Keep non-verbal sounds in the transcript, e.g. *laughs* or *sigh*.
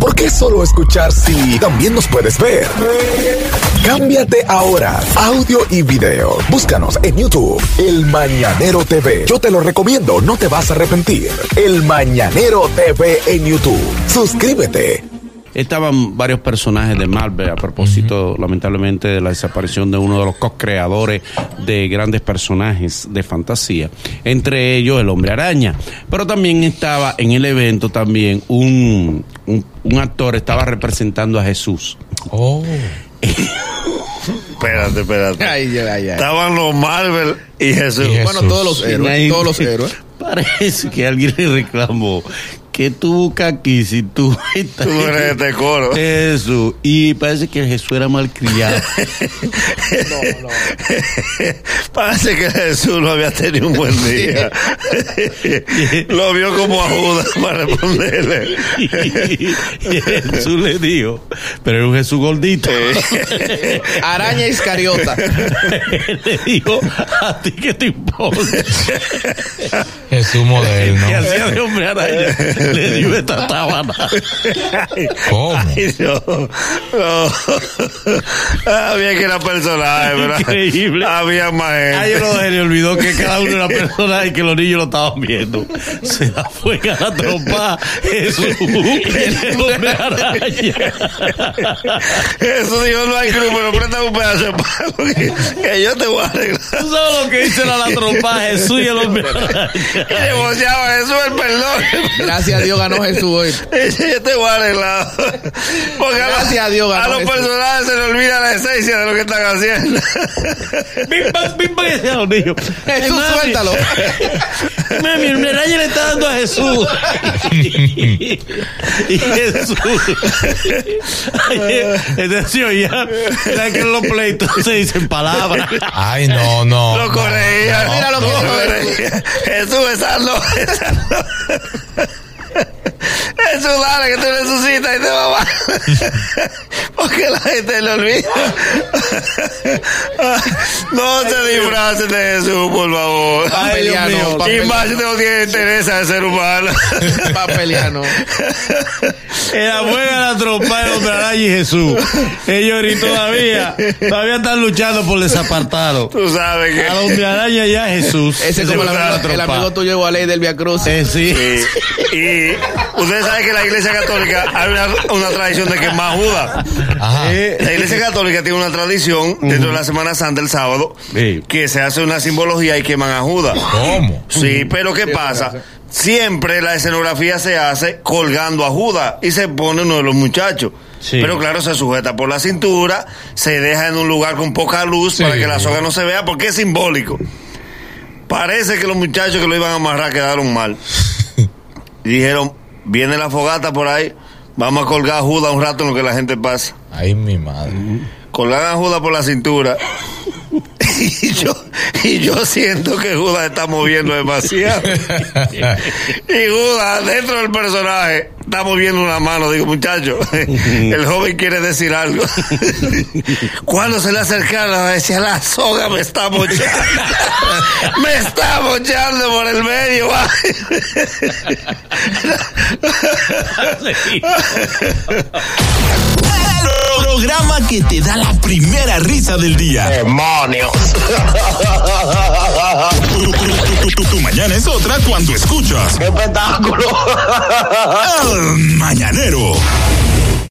¿Por qué solo escuchar si también nos puedes ver? Cámbiate ahora, audio y video. Búscanos en YouTube, El Mañanero TV. Yo te lo recomiendo, no te vas a arrepentir. El Mañanero TV en YouTube. Suscríbete. Estaban varios personajes de Marvel a propósito, lamentablemente, de la desaparición de uno de los co-creadores de grandes personajes de fantasía, entre ellos el Hombre Araña. Pero también estaba en el evento también un, un, un actor, estaba representando a Jesús. Oh. *laughs* Espérate, espérate. Ay, ay, ay. Estaban los Marvel y Jesús. Y Jesús. Bueno, todos los héroes, todos los héroes. *laughs* Parece que alguien le reclamó que tú buscas aquí si tú *laughs* estás Tú no eres de este coro. Jesús. Y parece que Jesús era malcriado. *laughs* *laughs* Parece que Jesús no había tenido un buen día. Lo vio como a Judas para responderle. y Jesús le dijo, pero era un Jesús gordito. Araña Iscariota. le dijo, a ti que te importa. Jesús moderno. Que hacía de hombre araña. Le dio esta tábana. ¿Cómo? Ay, no, no. Había que era personaje, ¿verdad? Increíble. Había más gente. Ay, yo no se le olvidó que cada uno era persona y que los niños lo estaban viendo. Se la fue a la trompa. Jesús, *laughs* el hombre araña. Eso dijo, no hay cruz, pero préstame un pedazo de palo que, que yo te voy a arreglar. ¿Tú sabes lo que dice la, la trompa? Jesús y el hombre *laughs* araña. Y negociaba Jesús el perdón. Gracias a Dios ganó Jesús hoy. Yo te voy a arreglar. Porque a, Gracias a Dios a ganó los Jesús. personajes se les olvida la esencia de lo que están haciendo. *laughs* Bim, bam, bim, bam, y decía a los niños. Jesús, Mami, suéltalo. *laughs* Mami, el araña le está dando a Jesús. *laughs* y Jesús. Entonces se oía. Era que en los pleitos se dicen palabras. Ay, no, no. Lo corregía. no, Mira lo que Lo dijo corregía. Jesús, besarlo. besarlo. Jesús, dale, que tú y te a *laughs* Porque la gente le olvida. *laughs* No se disfracen de Jesús, por favor. Papeliano, mío. Y papeliano. más si no tiene interés a ser humano. *laughs* Papeliano. Era buena la trompa de hombre araña y Jesús. Ellos ni todavía, todavía están luchando por desapartarlo. Tú sabes que. A hombre araña ya Jesús. Ese es como el amigo, el amigo tuyo Gualey del Via Cruz. Eh, sí. Y, y ustedes saben que en la iglesia católica hay una, una tradición de quemar Judas. Ajá. La iglesia católica tiene una tradición dentro de la Semana Santa, el sábado, Sí. que se hace una simbología y queman a Judas. ¿Cómo? Sí, pero ¿qué pasa? Siempre la escenografía se hace colgando a Judas y se pone uno de los muchachos. Sí. Pero claro, se sujeta por la cintura, se deja en un lugar con poca luz Sí. para que la soga no se vea porque es simbólico. Parece que los muchachos que lo iban a amarrar quedaron mal. Y *laughs* dijeron, viene la fogata por ahí, vamos a colgar a Judas un rato en lo que la gente pasa. Ay, mi madre. Colgan a Judas por la cintura. *laughs* Y yo, y yo siento que Judas está moviendo demasiado. *laughs* Y Judas, dentro del personaje, está moviendo una mano. Digo, muchacho, *laughs* el joven quiere decir algo. *laughs* Cuando se le acercaron, decía, la soga me está mochando. *laughs* Me está mochando por el medio. Programa que te da la primera risa del día. ¡Demonios! Tu, tu- tu- tu- tu mañana es otra cuando escuchas ¡Qué espectáculo! El Mañanero.